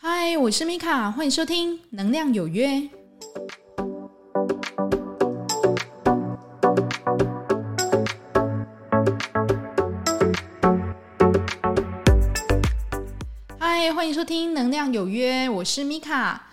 嗨，我是米卡，欢迎收听《能量有约》。嗨，欢迎收听《能量有约》，我是米卡。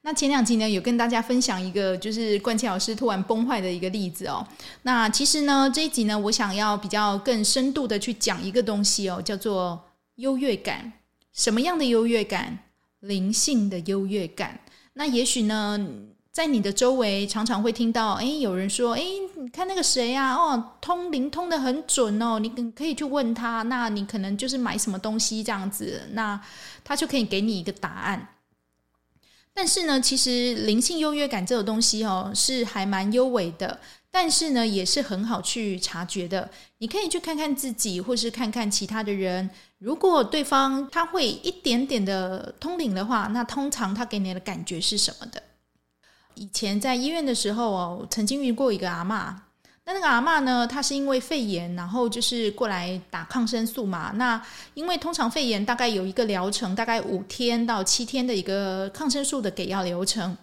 那前两集呢，有跟大家分享一个就是冠茜老师突然崩坏的一个例子哦。那其实呢，这一集呢，我想要比较更深度的去讲一个东西哦，叫做优越感。什么样的优越感？灵性的优越感。那也许呢，在你的周围常常会听到，诶，有人说，诶，你看那个谁呀，哦，通灵通的很准哦，你可以去问他。那你可能就是买什么东西这样子，那他就可以给你一个答案。但是呢，其实灵性优越感这个东西哦，是还蛮优微的，但是呢，也是很好去察觉的。你可以去看看自己，或是看看其他的人。如果对方他会一点点的通灵的话，那通常他给你的感觉是什么的？以前在医院的时候哦，曾经遇过一个阿嬷。那那个阿嬷呢，她是因为肺炎，然后就是过来打抗生素嘛。那因为通常肺炎大概有一个疗程，大概五天到七天的一个抗生素的给药流程。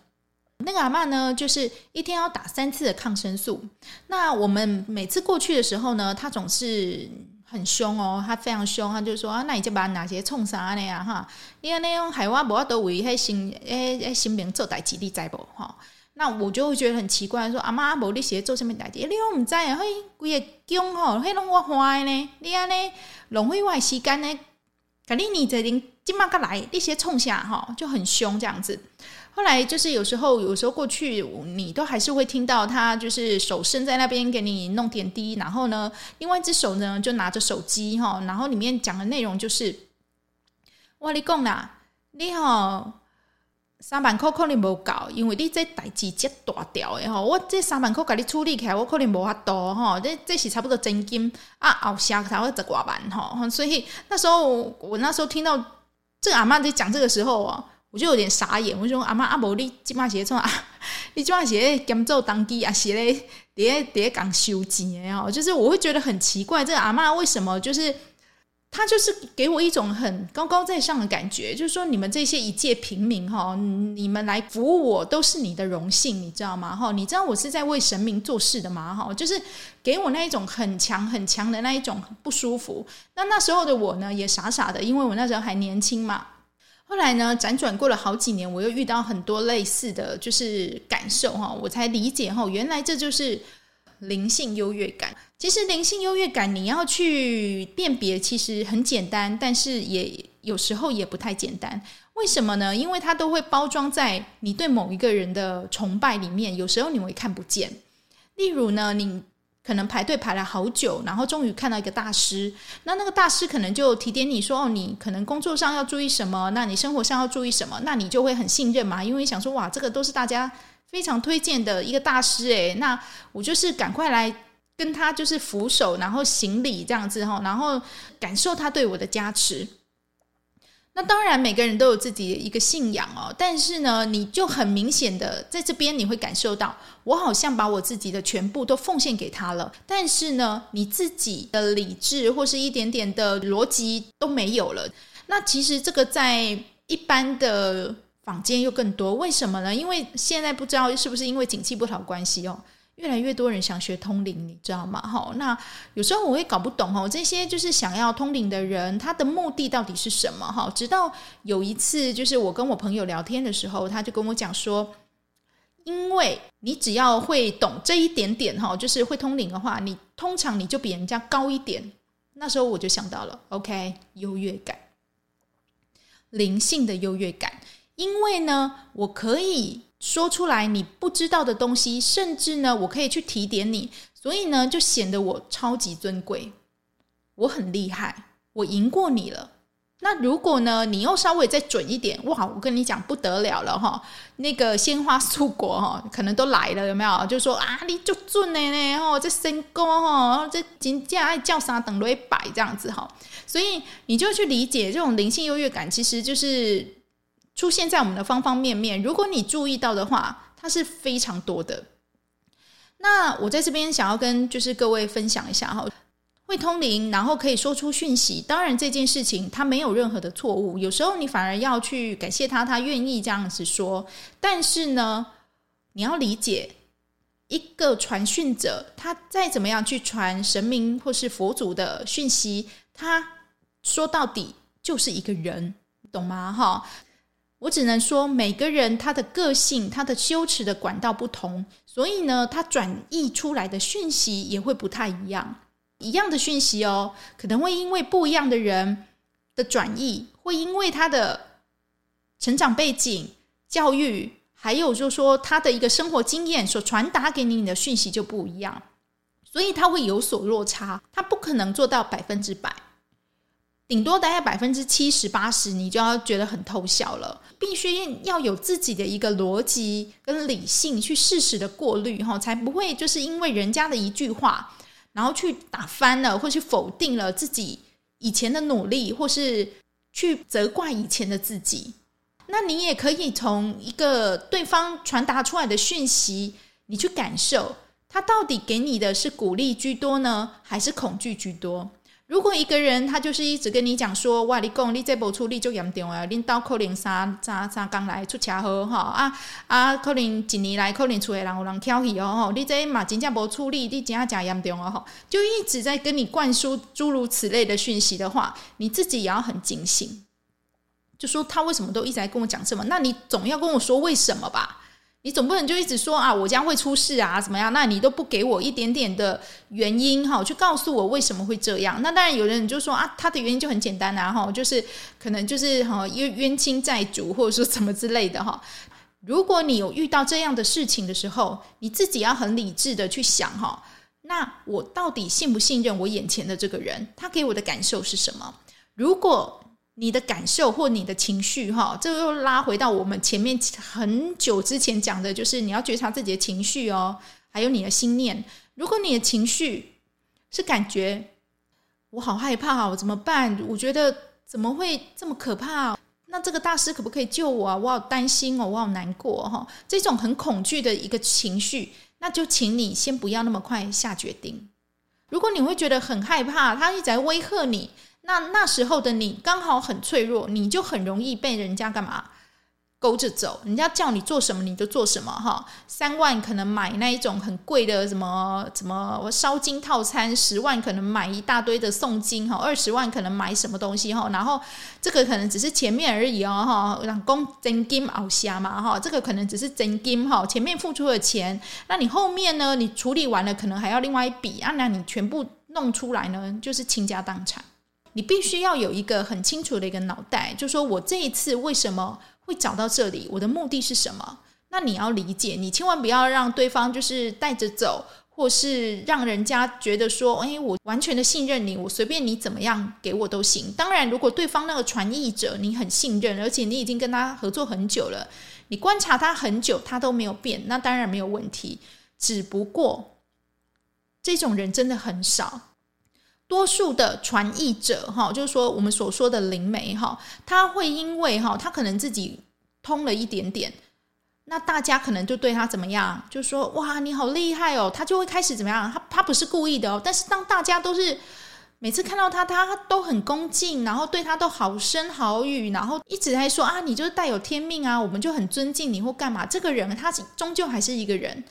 那个阿嬷呢，就是一天要打三次的抗生素。那我们每次过去的时候呢，她总是很凶哦，她非常凶，她就说啊，那你就把哪些冲啥呢呀？哈，你那种海外无法度为迄心诶诶心灵做代志，你知不？哈。那我就会觉得很奇怪，说阿妈无你写做什么代志？你拢唔知啊？嘿，规个姜吼，嘿拢我花呢？你安尼浪费我时间呢？肯定你这人今嘛个来，你些冲下哈就很凶这样子。后来就是有时候，有时候过去你都还是会听到他就是手伸在那边给你弄点滴，然后呢，另外一只手呢就拿着手机哈，然后里面讲的内容就是，我你讲啦，你好。三万块可能无够，因为你这代志这大条的吼，我这三万块给你处理起来，我可能无法度吼。这这是差不多真金啊，后下才会十几万吼。所以那时候我那时候听到这个阿嬷在讲这个时候啊，我就有点傻眼。我就说阿嬷阿无你即马是创啊，你即马是咧兼做当机啊，是咧咧咧讲收钱哦。就是我会觉得很奇怪，这个阿嬷为什么就是。他就是给我一种很高高在上的感觉，就是说你们这些一介平民哈，你们来服务我都是你的荣幸，你知道吗？哈，你知道我是在为神明做事的吗？哈，就是给我那一种很强很强的那一种不舒服。那那时候的我呢，也傻傻的，因为我那时候还年轻嘛。后来呢，辗转过了好几年，我又遇到很多类似的就是感受哈，我才理解哈，原来这就是。灵性优越感，其实灵性优越感你要去辨别，其实很简单，但是也有时候也不太简单。为什么呢？因为它都会包装在你对某一个人的崇拜里面，有时候你会看不见。例如呢，你可能排队排了好久，然后终于看到一个大师，那那个大师可能就提点你说：“哦，你可能工作上要注意什么，那你生活上要注意什么。”那你就会很信任嘛，因为想说：“哇，这个都是大家。”非常推荐的一个大师诶，那我就是赶快来跟他就是扶手，然后行礼这样子哈，然后感受他对我的加持。那当然每个人都有自己的一个信仰哦，但是呢，你就很明显的在这边你会感受到，我好像把我自己的全部都奉献给他了，但是呢，你自己的理智或是一点点的逻辑都没有了。那其实这个在一般的。坊间又更多，为什么呢？因为现在不知道是不是因为景气不好关系哦，越来越多人想学通灵，你知道吗？哈，那有时候我会搞不懂哦，这些就是想要通灵的人，他的目的到底是什么？哈，直到有一次，就是我跟我朋友聊天的时候，他就跟我讲说，因为你只要会懂这一点点哈，就是会通灵的话，你通常你就比人家高一点。那时候我就想到了，OK，优越感，灵性的优越感。因为呢，我可以说出来你不知道的东西，甚至呢，我可以去提点你，所以呢，就显得我超级尊贵，我很厉害，我赢过你了。那如果呢，你又稍微再准一点，哇，我跟你讲不得了了哈，那个鲜花素果哈，可能都来了，有没有？就说啊，你就准的呢，哦，这身高哈，这金价爱叫啥等于百这样子哈，所以你就去理解这种灵性优越感，其实就是。出现在我们的方方面面，如果你注意到的话，它是非常多的。那我在这边想要跟就是各位分享一下哈，会通灵，然后可以说出讯息。当然，这件事情他没有任何的错误。有时候你反而要去感谢他，他愿意这样子说。但是呢，你要理解，一个传讯者，他再怎么样去传神明或是佛祖的讯息，他说到底就是一个人，懂吗？哈，我只能说，每个人他的个性、他的修持的管道不同，所以呢，他转译出来的讯息也会不太一样。一样的讯息哦，可能会因为不一样的人的转译，会因为他的成长背景、教育，还有就是说他的一个生活经验所传达给你的讯息就不一样，所以他会有所落差，他不可能做到百分之百，顶多大概百分之七十八十，你就要觉得很偷笑了。必须要有自己的一个逻辑跟理性去适时的过滤哈，才不会就是因为人家的一句话。然后去打翻了，或去否定了自己以前的努力，或是去责怪以前的自己。那你也可以从一个对方传达出来的讯息，你去感受他到底给你的是鼓励居多呢，还是恐惧居多？如果一个人他就是一直跟你讲说，哇，你讲你这部处理就严重啊，领导可能三三三刚来出车祸哈啊啊，可能一年来可能厝的人有人挑戏哦吼，你这嘛真正无处理，你真正真严重哦吼，就一直在跟你灌输诸如此类的讯息的话，你自己也要很警醒，就说他为什么都一直在跟我讲这么，那你总要跟我说为什么吧。你总不能就一直说啊，我将会出事啊，怎么样？那你都不给我一点点的原因哈，去告诉我为什么会这样？那当然有人就说啊，他的原因就很简单啊，哈，就是可能就是哈冤冤亲债主，或者说什么之类的哈。如果你有遇到这样的事情的时候，你自己要很理智的去想哈，那我到底信不信任我眼前的这个人？他给我的感受是什么？如果你的感受或你的情绪，哈，这又拉回到我们前面很久之前讲的，就是你要觉察自己的情绪哦，还有你的心念。如果你的情绪是感觉我好害怕，我怎么办？我觉得怎么会这么可怕？那这个大师可不可以救我啊？我好担心哦，我好难过哈。这种很恐惧的一个情绪，那就请你先不要那么快下决定。如果你会觉得很害怕，他一直在威吓你。那那时候的你刚好很脆弱，你就很容易被人家干嘛勾着走？人家叫你做什么你就做什么哈。三万可能买那一种很贵的什么什么烧金套餐，十万可能买一大堆的诵经哈，二十万可能买什么东西哈。然后这个可能只是前面而已哦哈，让公真金熬虾嘛哈。这个可能只是真金哈，前面付出的钱，那你后面呢？你处理完了可能还要另外一笔啊，那你全部弄出来呢，就是倾家荡产。你必须要有一个很清楚的一个脑袋，就说我这一次为什么会找到这里，我的目的是什么？那你要理解，你千万不要让对方就是带着走，或是让人家觉得说，哎，我完全的信任你，我随便你怎么样给我都行。当然，如果对方那个传译者你很信任，而且你已经跟他合作很久了，你观察他很久，他都没有变，那当然没有问题。只不过这种人真的很少。多数的传译者，哈，就是说我们所说的灵媒，哈，他会因为哈，他可能自己通了一点点，那大家可能就对他怎么样，就说哇，你好厉害哦，他就会开始怎么样？他他不是故意的哦，但是当大家都是每次看到他，他都很恭敬，然后对他都好声好语，然后一直在说啊，你就是带有天命啊，我们就很尊敬你或干嘛。这个人他终究还是一个人。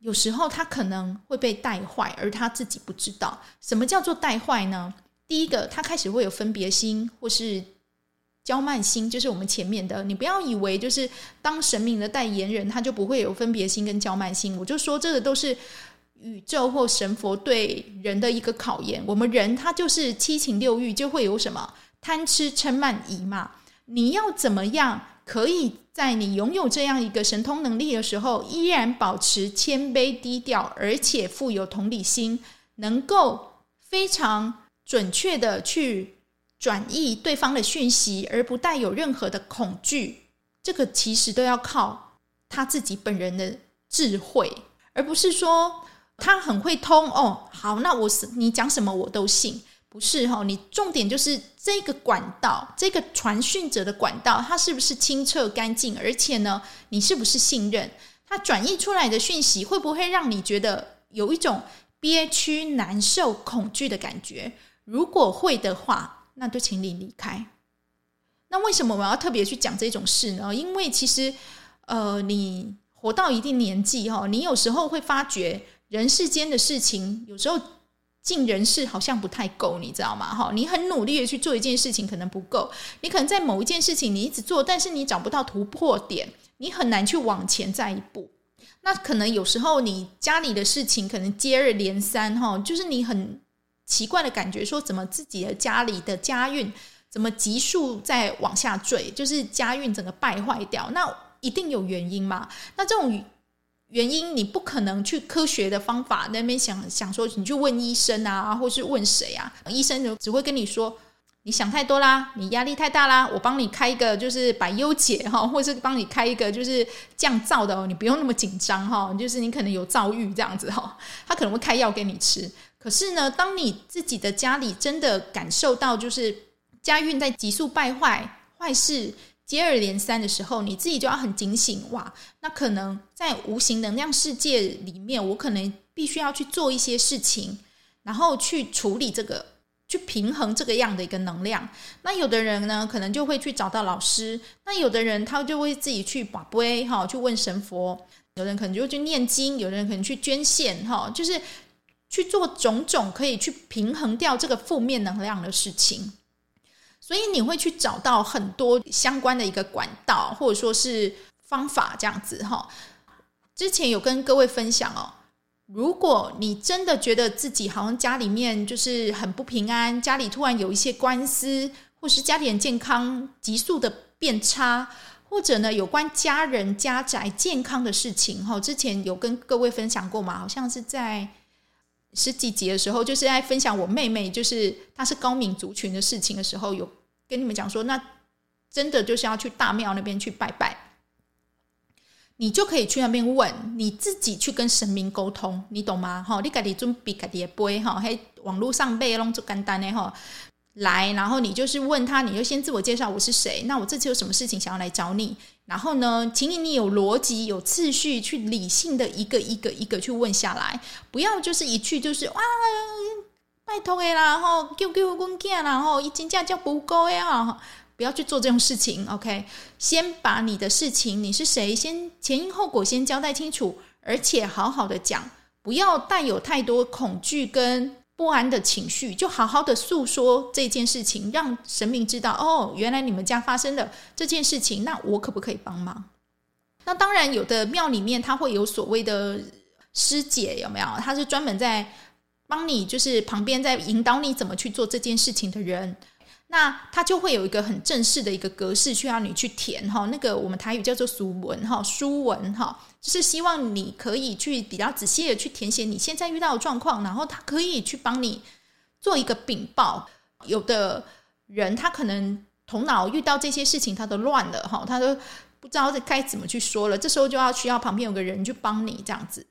有时候他可能会被带坏，而他自己不知道。什么叫做带坏呢？第一个，他开始会有分别心，或是骄慢心，就是我们前面的。你不要以为就是当神明的代言人，他就不会有分别心跟骄慢心。我就说，这个都是宇宙或神佛对人的一个考验。我们人他就是七情六欲，就会有什么贪吃嗔慢疑嘛。你要怎么样可以？在你拥有这样一个神通能力的时候，依然保持谦卑低调，而且富有同理心，能够非常准确的去转译对方的讯息，而不带有任何的恐惧。这个其实都要靠他自己本人的智慧，而不是说他很会通哦。好，那我是你讲什么我都信。不是哈，你重点就是这个管道，这个传讯者的管道，它是不是清澈干净？而且呢，你是不是信任他转译出来的讯息？会不会让你觉得有一种憋屈、难受、恐惧的感觉？如果会的话，那就请你离开。那为什么我要特别去讲这种事呢？因为其实，呃，你活到一定年纪哈，你有时候会发觉人世间的事情，有时候。尽人事好像不太够，你知道吗？哈，你很努力的去做一件事情，可能不够。你可能在某一件事情你一直做，但是你找不到突破点，你很难去往前再一步。那可能有时候你家里的事情可能接二连三，哈，就是你很奇怪的感觉，说怎么自己的家里的家运怎么急速在往下坠，就是家运整个败坏掉，那一定有原因嘛？那这种。原因你不可能去科学的方法那边想想说，你去问医生啊，或是问谁啊？医生就只会跟你说，你想太多啦，你压力太大啦，我帮你开一个就是百忧解哈，或是帮你开一个就是降噪的哦，你不用那么紧张哈，就是你可能有躁郁这样子哈，他可能会开药给你吃。可是呢，当你自己的家里真的感受到就是家运在急速败坏，坏事。接二连三的时候，你自己就要很警醒哇！那可能在无形能量世界里面，我可能必须要去做一些事情，然后去处理这个，去平衡这个样的一个能量。那有的人呢，可能就会去找到老师；那有的人他就会自己去把杯哈，去问神佛；有人可能就去念经；有人可能去捐献哈，就是去做种种可以去平衡掉这个负面能量的事情。所以你会去找到很多相关的一个管道，或者说是方法这样子哈。之前有跟各位分享哦，如果你真的觉得自己好像家里面就是很不平安，家里突然有一些官司，或是家里人健康急速的变差，或者呢有关家人家宅健康的事情哈，之前有跟各位分享过嘛？好像是在十几集的时候，就是在分享我妹妹，就是她是高敏族群的事情的时候有。跟你们讲说，那真的就是要去大庙那边去拜拜，你就可以去那边问，你自己去跟神明沟通，你懂吗？哈，你自己准备自己的杯哈，还网络上背弄就简单的哈，来，然后你就是问他，你就先自我介绍，我是谁？那我这次有什么事情想要来找你？然后呢，请你你有逻辑、有次序，去理性的一个一个一个去问下来，不要就是一去就是哇。拜托的啦，吼，救救我囝啦，吼，一斤价叫不够呀，不要去做这种事情。OK，先把你的事情，你是谁，先前因后果先交代清楚，而且好好的讲，不要带有太多恐惧跟不安的情绪，就好好的诉说这件事情，让神明知道哦，原来你们家发生了这件事情，那我可不可以帮忙？那当然，有的庙里面他会有所谓的师姐，有没有？他是专门在。帮你就是旁边在引导你怎么去做这件事情的人，那他就会有一个很正式的一个格式需要你去填哈，那个我们台语叫做书文哈，书文哈，就是希望你可以去比较仔细的去填写你现在遇到的状况，然后他可以去帮你做一个禀报。有的人他可能头脑遇到这些事情他都乱了哈，他都不知道该怎么去说了，这时候就要需要旁边有个人去帮你这样子。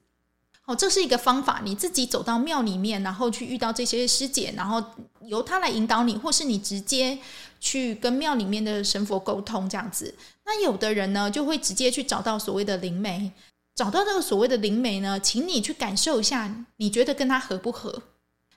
哦，这是一个方法，你自己走到庙里面，然后去遇到这些师姐，然后由她来引导你，或是你直接去跟庙里面的神佛沟通这样子。那有的人呢，就会直接去找到所谓的灵媒，找到这个所谓的灵媒呢，请你去感受一下，你觉得跟他合不合？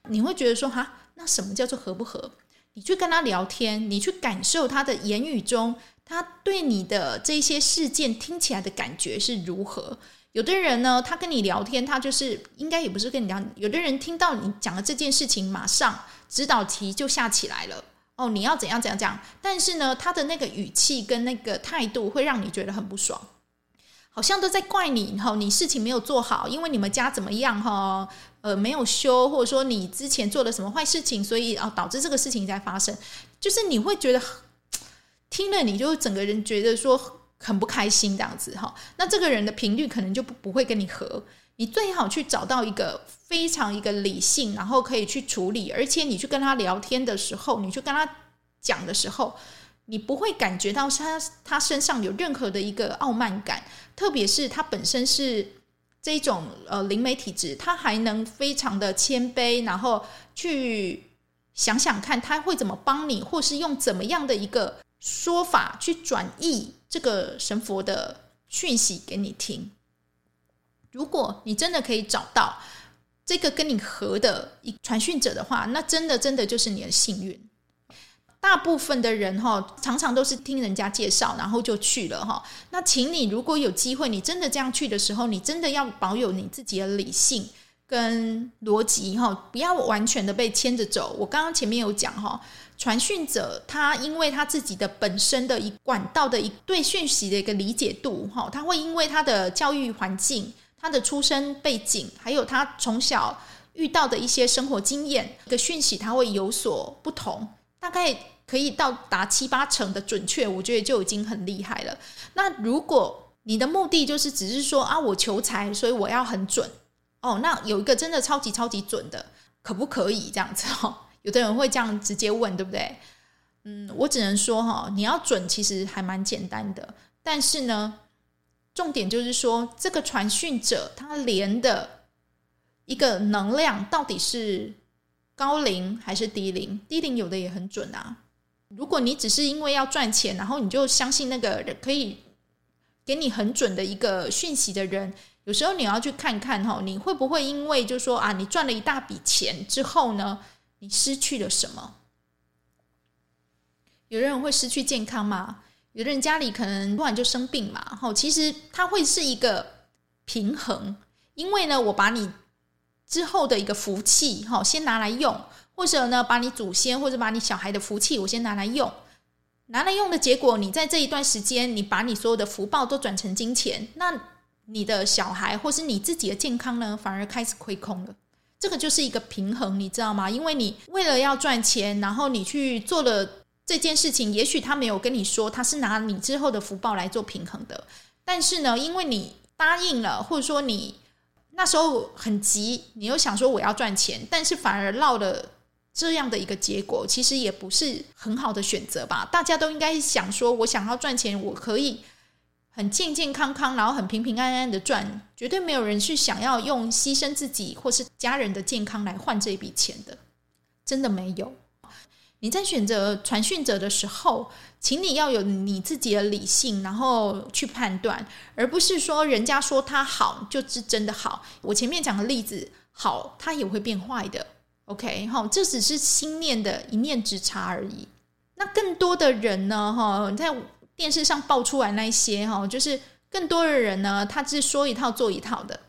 你会觉得说，哈，那什么叫做合不合？你去跟他聊天，你去感受他的言语中，他对你的这些事件听起来的感觉是如何？有的人呢，他跟你聊天，他就是应该也不是跟你聊。有的人听到你讲的这件事情，马上指导题就下起来了。哦，你要怎样怎样讲？但是呢，他的那个语气跟那个态度会让你觉得很不爽，好像都在怪你哈，你事情没有做好，因为你们家怎么样哈？呃，没有修，或者说你之前做了什么坏事情，所以啊，导致这个事情在发生。就是你会觉得 听了，你就整个人觉得说。很不开心这样子哈，那这个人的频率可能就不不会跟你合。你最好去找到一个非常一个理性，然后可以去处理，而且你去跟他聊天的时候，你去跟他讲的时候，你不会感觉到他他身上有任何的一个傲慢感，特别是他本身是这种呃灵媒体质，他还能非常的谦卑，然后去想想看他会怎么帮你，或是用怎么样的一个说法去转译。这个神佛的讯息给你听。如果你真的可以找到这个跟你合的一传讯者的话，那真的真的就是你的幸运。大部分的人哈，常常都是听人家介绍，然后就去了哈。那请你如果有机会，你真的这样去的时候，你真的要保有你自己的理性跟逻辑哈，不要完全的被牵着走。我刚刚前面有讲哈，传讯者他因为他自己的本身的一管道的一对讯息的一个理解度哈，他会因为他的教育环境、他的出生背景，还有他从小遇到的一些生活经验，一个讯息他会有所不同。大概可以到达七八成的准确，我觉得就已经很厉害了。那如果你的目的就是只是说啊，我求财，所以我要很准哦，那有一个真的超级超级准的，可不可以这样子哦？有的人会这样直接问，对不对？嗯，我只能说哈，你要准其实还蛮简单的，但是呢，重点就是说这个传讯者他连的一个能量到底是。高灵还是低灵？低灵有的也很准啊。如果你只是因为要赚钱，然后你就相信那个人可以给你很准的一个讯息的人，有时候你要去看看哈，你会不会因为就说啊，你赚了一大笔钱之后呢，你失去了什么？有的人会失去健康嘛？有的人家里可能突然就生病嘛？哈，其实它会是一个平衡，因为呢，我把你。之后的一个福气，哈，先拿来用，或者呢，把你祖先或者把你小孩的福气，我先拿来用，拿来用的结果，你在这一段时间，你把你所有的福报都转成金钱，那你的小孩或是你自己的健康呢，反而开始亏空了。这个就是一个平衡，你知道吗？因为你为了要赚钱，然后你去做了这件事情，也许他没有跟你说他是拿你之后的福报来做平衡的，但是呢，因为你答应了，或者说你。那时候很急，你又想说我要赚钱，但是反而落了这样的一个结果，其实也不是很好的选择吧？大家都应该想说，我想要赚钱，我可以很健健康康，然后很平平安安的赚，绝对没有人去想要用牺牲自己或是家人的健康来换这笔钱的，真的没有。你在选择传讯者的时候，请你要有你自己的理性，然后去判断，而不是说人家说他好就是真的好。我前面讲的例子，好，他也会变坏的。OK，好，这只是心念的一念之差而已。那更多的人呢，哈，在电视上爆出来那些哈，就是更多的人呢，他是说一套做一套的。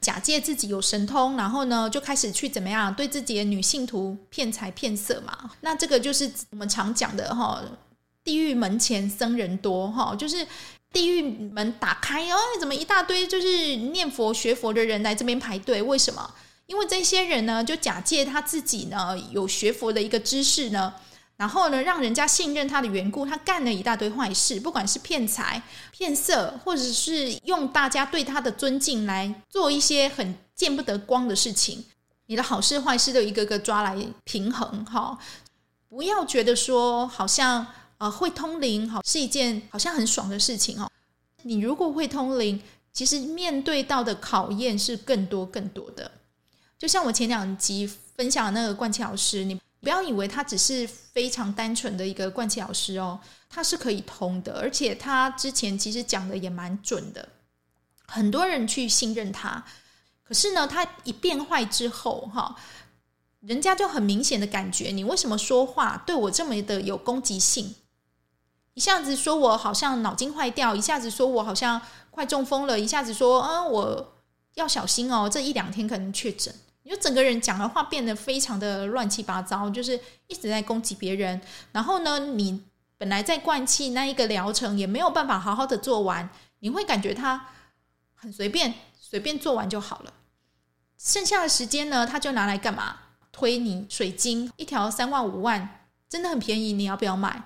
假借自己有神通，然后呢，就开始去怎么样对自己的女信徒骗财骗色嘛？那这个就是我们常讲的哈，地狱门前僧人多哈，就是地狱门打开哦，怎么一大堆就是念佛学佛的人来这边排队？为什么？因为这些人呢，就假借他自己呢有学佛的一个知识呢。然后呢，让人家信任他的缘故，他干了一大堆坏事，不管是骗财、骗色，或者是用大家对他的尊敬来做一些很见不得光的事情。你的好事坏事都一个个抓来平衡，哈，不要觉得说好像呃会通灵，好是一件好像很爽的事情哦。你如果会通灵，其实面对到的考验是更多更多的。就像我前两集分享那个冠琦老师，你。不要以为他只是非常单纯的一个冠琦老师哦，他是可以通的，而且他之前其实讲的也蛮准的，很多人去信任他。可是呢，他一变坏之后，哈，人家就很明显的感觉，你为什么说话对我这么的有攻击性？一下子说我好像脑筋坏掉，一下子说我好像快中风了，一下子说，嗯，我要小心哦，这一两天可能确诊。就整个人讲的话变得非常的乱七八糟，就是一直在攻击别人。然后呢，你本来在灌气那一个疗程也没有办法好好的做完，你会感觉他很随便，随便做完就好了。剩下的时间呢，他就拿来干嘛？推你水晶一条三万五万，真的很便宜，你要不要买？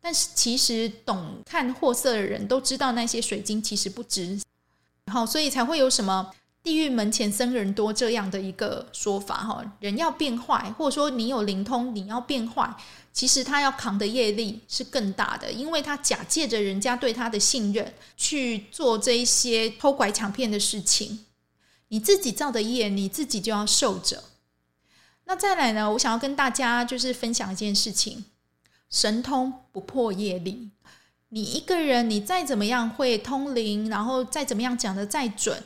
但是其实懂看货色的人都知道那些水晶其实不值，好，所以才会有什么。地狱门前僧人多这样的一个说法哈，人要变坏，或者说你有灵通，你要变坏，其实他要扛的业力是更大的，因为他假借着人家对他的信任去做这一些偷拐抢骗的事情，你自己造的业，你自己就要受着。那再来呢，我想要跟大家就是分享一件事情：神通不破业力。你一个人，你再怎么样会通灵，然后再怎么样讲的再准。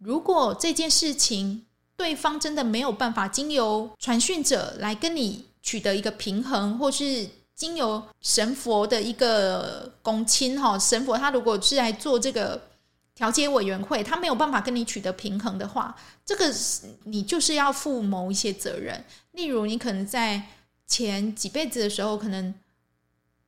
如果这件事情对方真的没有办法经由传讯者来跟你取得一个平衡，或是经由神佛的一个公亲哈，神佛他如果是来做这个调解委员会，他没有办法跟你取得平衡的话，这个你就是要负某一些责任。例如，你可能在前几辈子的时候，可能。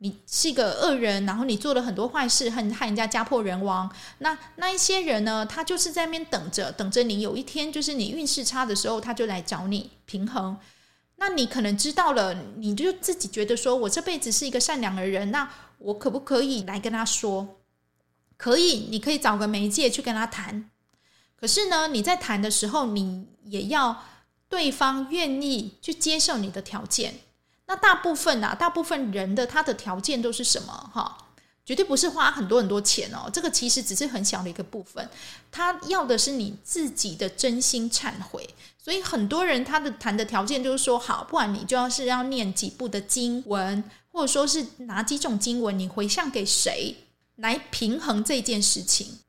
你是一个恶人，然后你做了很多坏事，害害人家家破人亡。那那一些人呢？他就是在那边等着，等着你有一天就是你运势差的时候，他就来找你平衡。那你可能知道了，你就自己觉得说，我这辈子是一个善良的人，那我可不可以来跟他说？可以，你可以找个媒介去跟他谈。可是呢，你在谈的时候，你也要对方愿意去接受你的条件。那大部分啊，大部分人的他的条件都是什么？哈，绝对不是花很多很多钱哦。这个其实只是很小的一个部分，他要的是你自己的真心忏悔。所以很多人他的谈的条件就是说，好，不然你就要是要念几部的经文，或者说是哪几种经文，你回向给谁来平衡这件事情。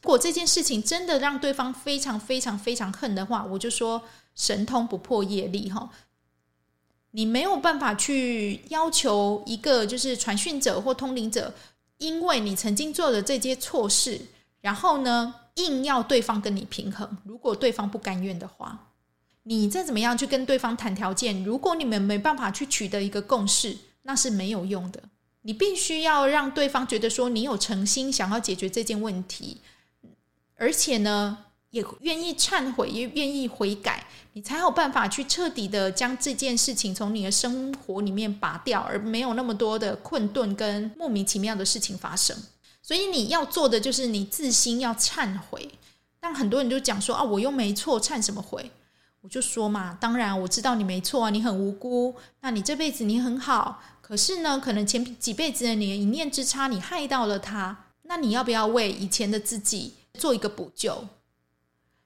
如果这件事情真的让对方非常非常非常恨的话，我就说神通不破业力哈。你没有办法去要求一个就是传讯者或通灵者，因为你曾经做的这些错事，然后呢，硬要对方跟你平衡。如果对方不甘愿的话，你再怎么样去跟对方谈条件，如果你们没办法去取得一个共识，那是没有用的。你必须要让对方觉得说你有诚心想要解决这件问题，而且呢，也愿意忏悔，也愿意悔改，你才有办法去彻底的将这件事情从你的生活里面拔掉，而没有那么多的困顿跟莫名其妙的事情发生。所以你要做的就是你自心要忏悔。但很多人就讲说啊，我又没错，忏什么悔？我就说嘛，当然我知道你没错啊，你很无辜，那你这辈子你很好，可是呢，可能前几辈子的你一念之差，你害到了他，那你要不要为以前的自己做一个补救？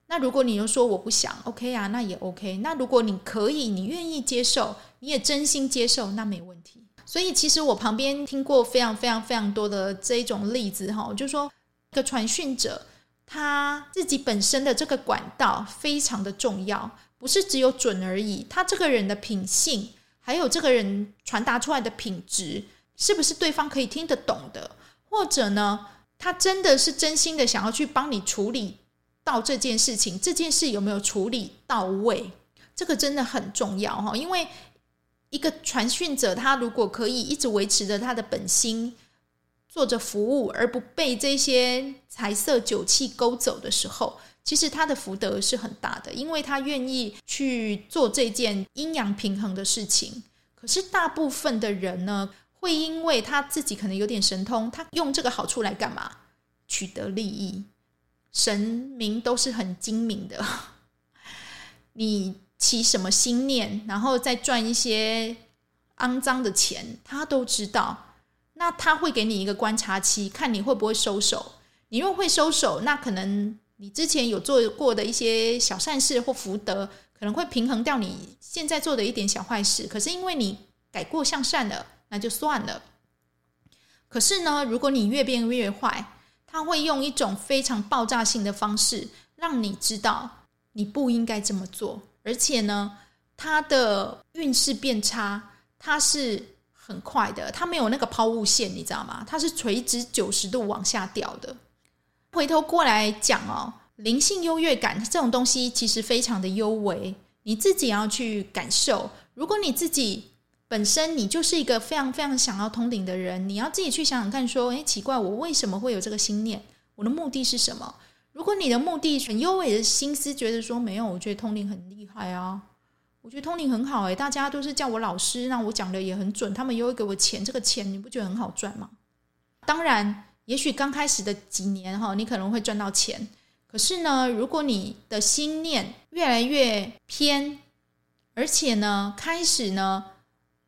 那如果你又说我不想，OK 啊，那也 OK。那如果你可以，你愿意接受，你也真心接受，那没问题。所以其实我旁边听过非常非常非常多的这一种例子哈，就是说一个传讯者他自己本身的这个管道非常的重要，不是只有准而已。他这个人的品性，还有这个人传达出来的品质，是不是对方可以听得懂的？或者呢，他真的是真心的想要去帮你处理。到这件事情，这件事有没有处理到位？这个真的很重要哈，因为一个传讯者，他如果可以一直维持着他的本心，做着服务，而不被这些财色酒气勾走的时候，其实他的福德是很大的，因为他愿意去做这件阴阳平衡的事情。可是大部分的人呢，会因为他自己可能有点神通，他用这个好处来干嘛？取得利益。神明都是很精明的，你起什么心念，然后再赚一些肮脏的钱，他都知道。那他会给你一个观察期，看你会不会收手。你若会收手，那可能你之前有做过的一些小善事或福德，可能会平衡掉你现在做的一点小坏事。可是因为你改过向善了，那就算了。可是呢，如果你越变越坏，他会用一种非常爆炸性的方式，让你知道你不应该这么做。而且呢，他的运势变差，它是很快的，它没有那个抛物线，你知道吗？它是垂直九十度往下掉的。回头过来讲哦，灵性优越感这种东西其实非常的优微，你自己要去感受。如果你自己本身你就是一个非常非常想要通灵的人，你要自己去想想看，说，诶，奇怪，我为什么会有这个心念？我的目的是什么？如果你的目的很优美的心思，觉得说没有，我觉得通灵很厉害啊，我觉得通灵很好，诶，大家都是叫我老师，那我讲的也很准，他们又会给我钱，这个钱你不觉得很好赚吗？当然，也许刚开始的几年哈，你可能会赚到钱，可是呢，如果你的心念越来越偏，而且呢，开始呢。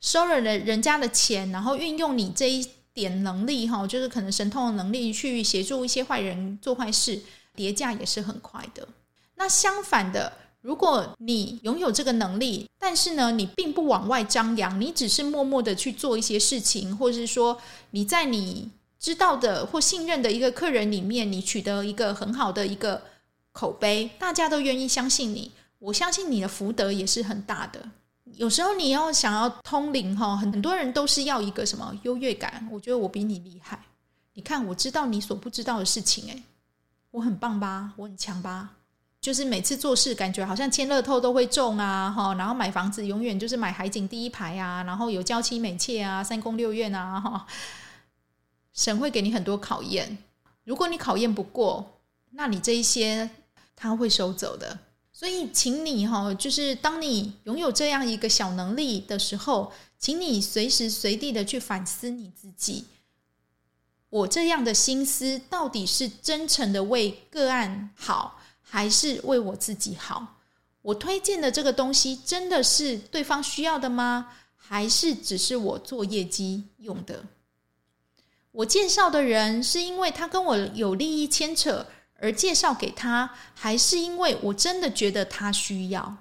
收了人人家的钱，然后运用你这一点能力，哈，就是可能神通的能力去协助一些坏人做坏事，叠价也是很快的。那相反的，如果你拥有这个能力，但是呢，你并不往外张扬，你只是默默的去做一些事情，或者是说你在你知道的或信任的一个客人里面，你取得一个很好的一个口碑，大家都愿意相信你。我相信你的福德也是很大的。有时候你要想要通灵哈，很多人都是要一个什么优越感。我觉得我比你厉害，你看我知道你所不知道的事情，诶，我很棒吧，我很强吧。就是每次做事感觉好像签乐透都会中啊，哈，然后买房子永远就是买海景第一排啊，然后有娇妻美妾啊，三宫六院啊，哈。神会给你很多考验，如果你考验不过，那你这一些他会收走的。所以，请你哈，就是当你拥有这样一个小能力的时候，请你随时随地的去反思你自己。我这样的心思到底是真诚的为个案好，还是为我自己好？我推荐的这个东西真的是对方需要的吗？还是只是我做业绩用的？我介绍的人是因为他跟我有利益牵扯。而介绍给他，还是因为我真的觉得他需要。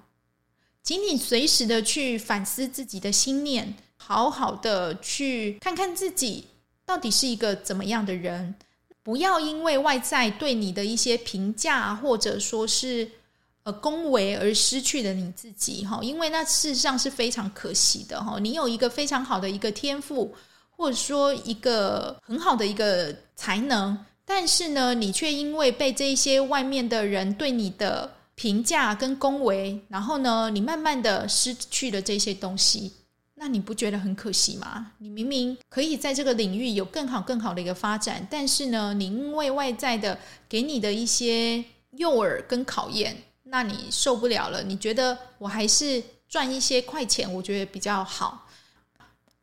请你随时的去反思自己的心念，好好的去看看自己到底是一个怎么样的人。不要因为外在对你的一些评价，或者说是呃恭维而失去了你自己哈，因为那事实上是非常可惜的哈。你有一个非常好的一个天赋，或者说一个很好的一个才能。但是呢，你却因为被这一些外面的人对你的评价跟恭维，然后呢，你慢慢的失去了这些东西，那你不觉得很可惜吗？你明明可以在这个领域有更好、更好的一个发展，但是呢，你因为外在的给你的一些诱饵跟考验，那你受不了了。你觉得我还是赚一些快钱，我觉得比较好。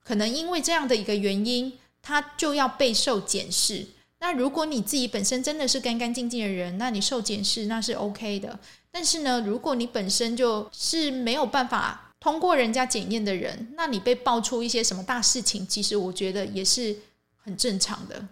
可能因为这样的一个原因，他就要备受检视。那如果你自己本身真的是干干净净的人，那你受检视那是 OK 的。但是呢，如果你本身就是没有办法通过人家检验的人，那你被爆出一些什么大事情，其实我觉得也是很正常的。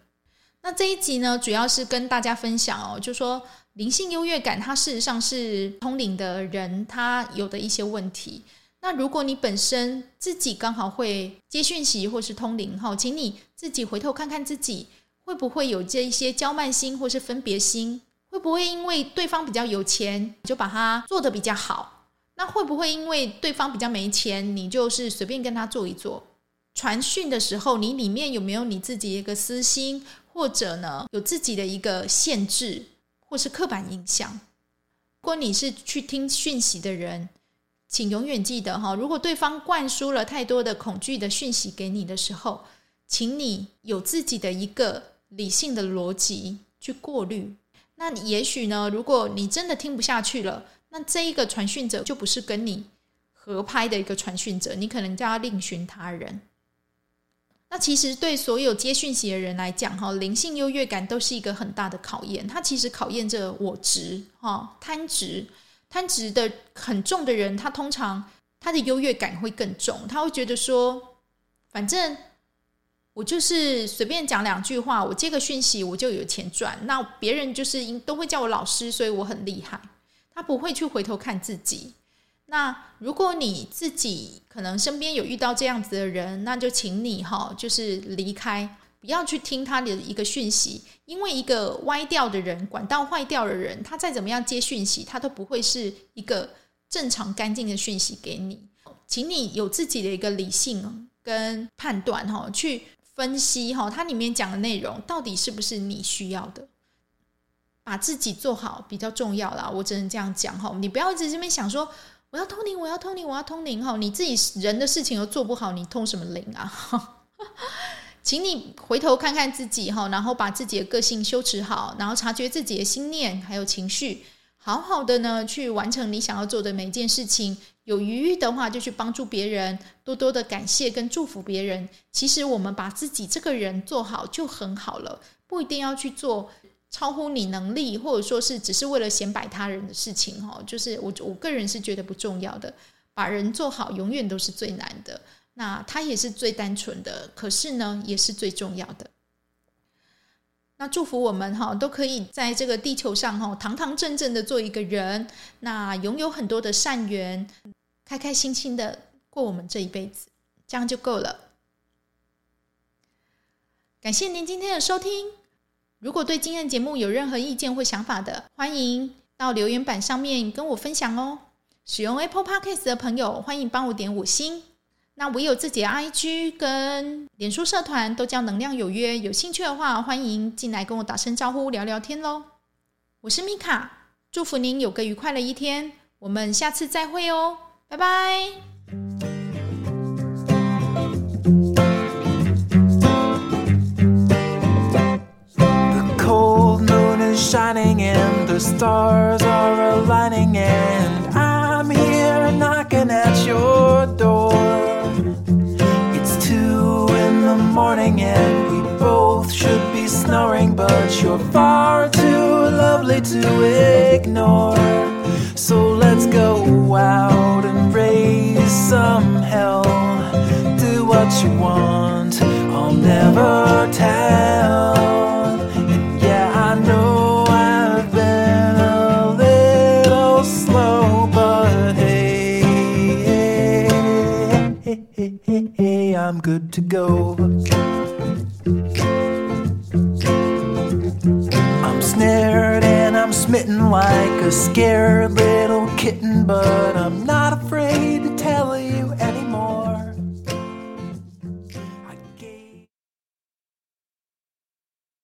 那这一集呢，主要是跟大家分享哦，就说灵性优越感，它事实上是通灵的人他有的一些问题。那如果你本身自己刚好会接讯息或是通灵哈，请你自己回头看看自己。会不会有这一些骄慢心或是分别心？会不会因为对方比较有钱，你就把他做得比较好？那会不会因为对方比较没钱，你就是随便跟他做一做？传讯的时候，你里面有没有你自己一个私心，或者呢，有自己的一个限制，或是刻板印象？如果你是去听讯息的人，请永远记得哈，如果对方灌输了太多的恐惧的讯息给你的时候，请你有自己的一个。理性的逻辑去过滤，那也许呢，如果你真的听不下去了，那这一个传讯者就不是跟你合拍的一个传讯者，你可能就要另寻他人。那其实对所有接讯息的人来讲，哈，灵性优越感都是一个很大的考验。它其实考验着我执，哈，贪执，贪执的很重的人，他通常他的优越感会更重，他会觉得说，反正。我就是随便讲两句话，我接个讯息我就有钱赚。那别人就是应都会叫我老师，所以我很厉害。他不会去回头看自己。那如果你自己可能身边有遇到这样子的人，那就请你哈，就是离开，不要去听他的一个讯息，因为一个歪掉的人，管道坏掉的人，他再怎么样接讯息，他都不会是一个正常干净的讯息给你。请你有自己的一个理性跟判断哈，去。分析哈，它里面讲的内容到底是不是你需要的？把自己做好比较重要啦。我只能这样讲哈，你不要一直这边想说我要通灵，我要通灵，我要通灵哈。你自己人的事情又做不好，你通什么灵啊？请你回头看看自己哈，然后把自己的个性修持好，然后察觉自己的心念还有情绪，好好的呢去完成你想要做的每一件事情。有余裕的话，就去帮助别人，多多的感谢跟祝福别人。其实我们把自己这个人做好就很好了，不一定要去做超乎你能力，或者说是只是为了显摆他人的事情。哈，就是我我个人是觉得不重要的，把人做好永远都是最难的。那他也是最单纯的，可是呢，也是最重要的。那祝福我们哈，都可以在这个地球上哈，堂堂正正的做一个人，那拥有很多的善缘。开开心心的过我们这一辈子，这样就够了。感谢您今天的收听。如果对今天的节目有任何意见或想法的，欢迎到留言板上面跟我分享哦。使用 Apple Podcast 的朋友，欢迎帮我点五星。那我有自己的 IG 跟脸书社团，都叫能量有约。有兴趣的话，欢迎进来跟我打声招呼，聊聊天喽。我是米卡，祝福您有个愉快的一天。我们下次再会哦，拜拜。The cold moon is shining and the stars are morning and we both should be snoring, but you're far too lovely to ignore. So let's go out and raise some hell. Do what you want, I'll never tell. And yeah, I know I've been a little slow, but hey, I'm good to go. Smitten like a scared little kitten, but I'm not afraid to tell you